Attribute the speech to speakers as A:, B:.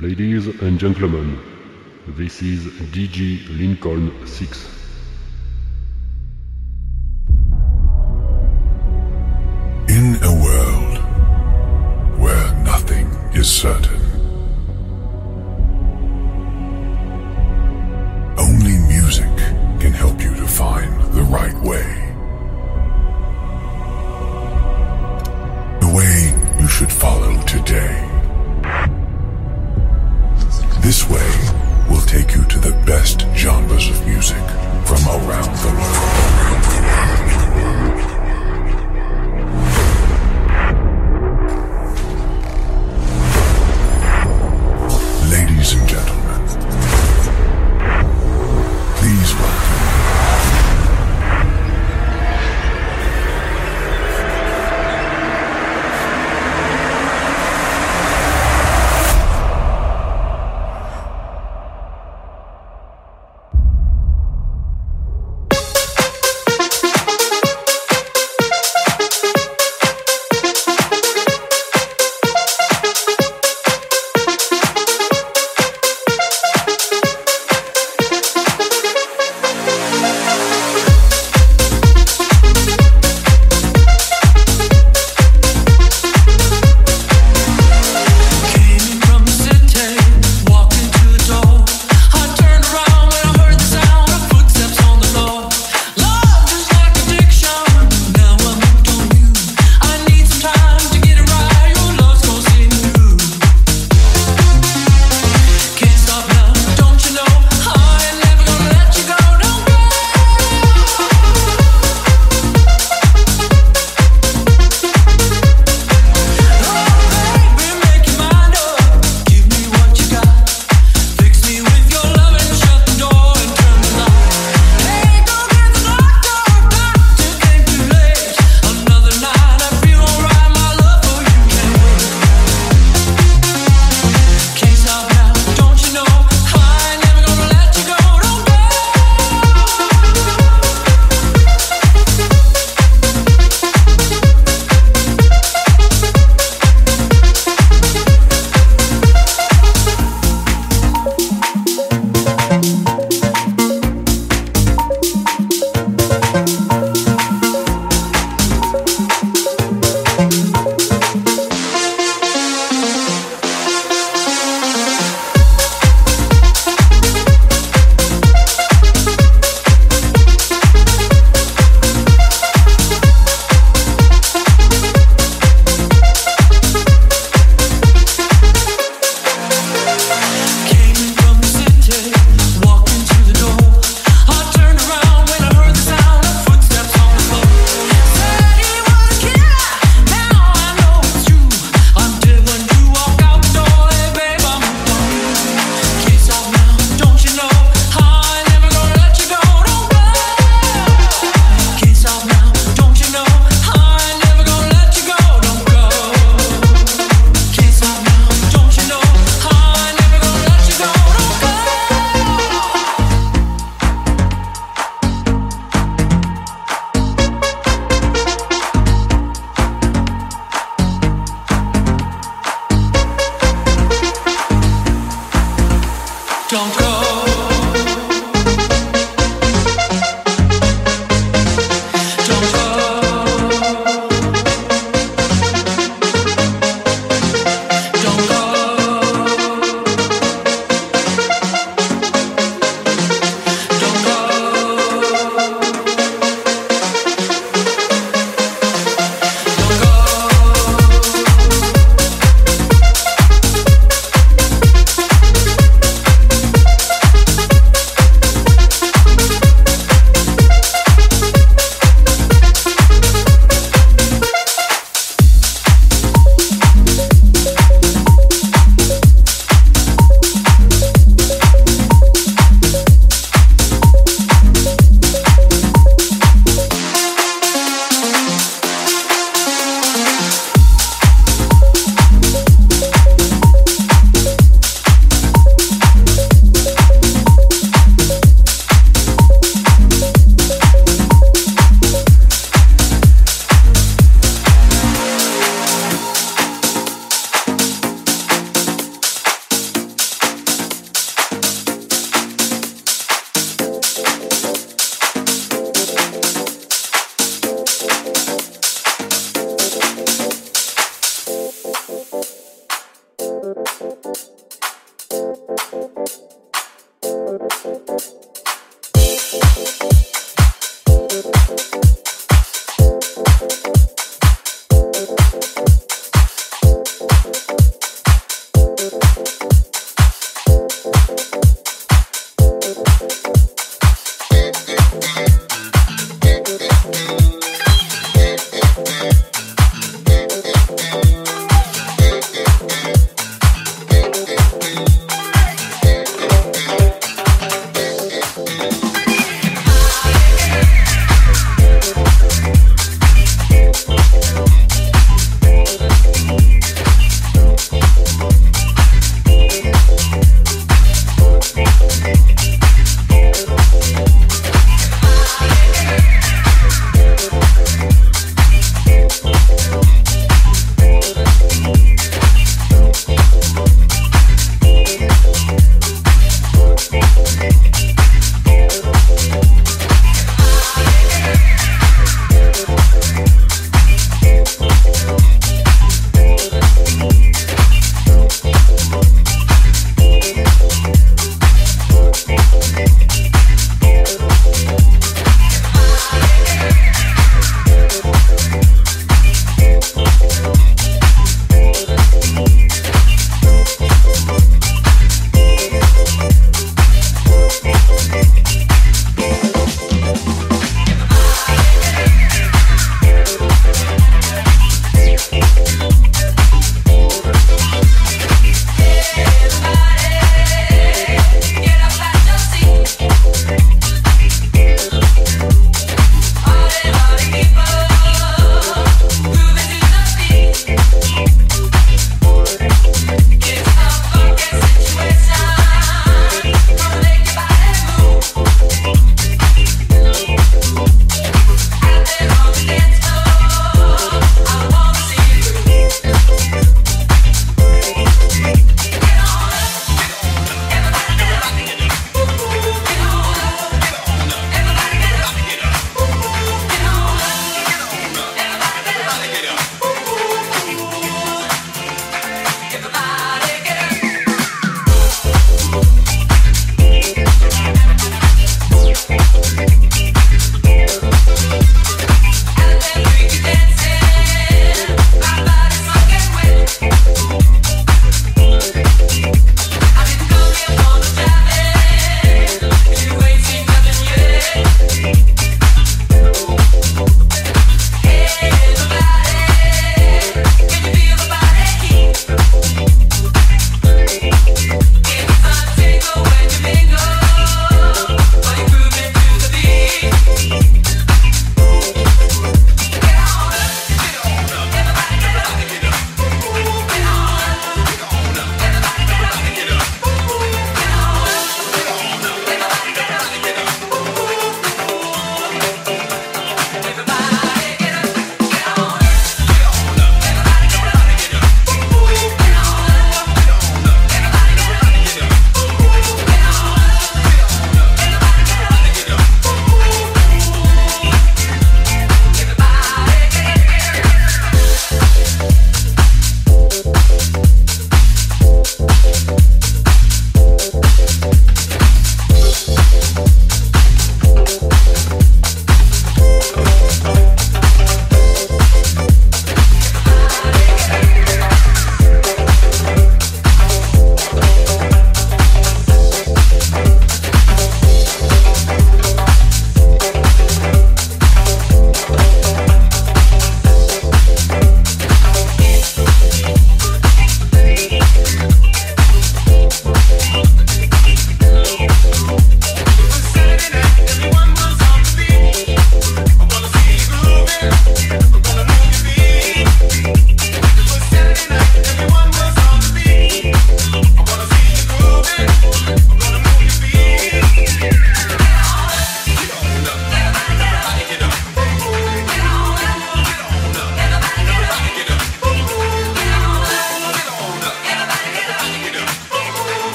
A: Ladies and gentlemen, this is DG Lincoln 6.
B: In a world where nothing is certain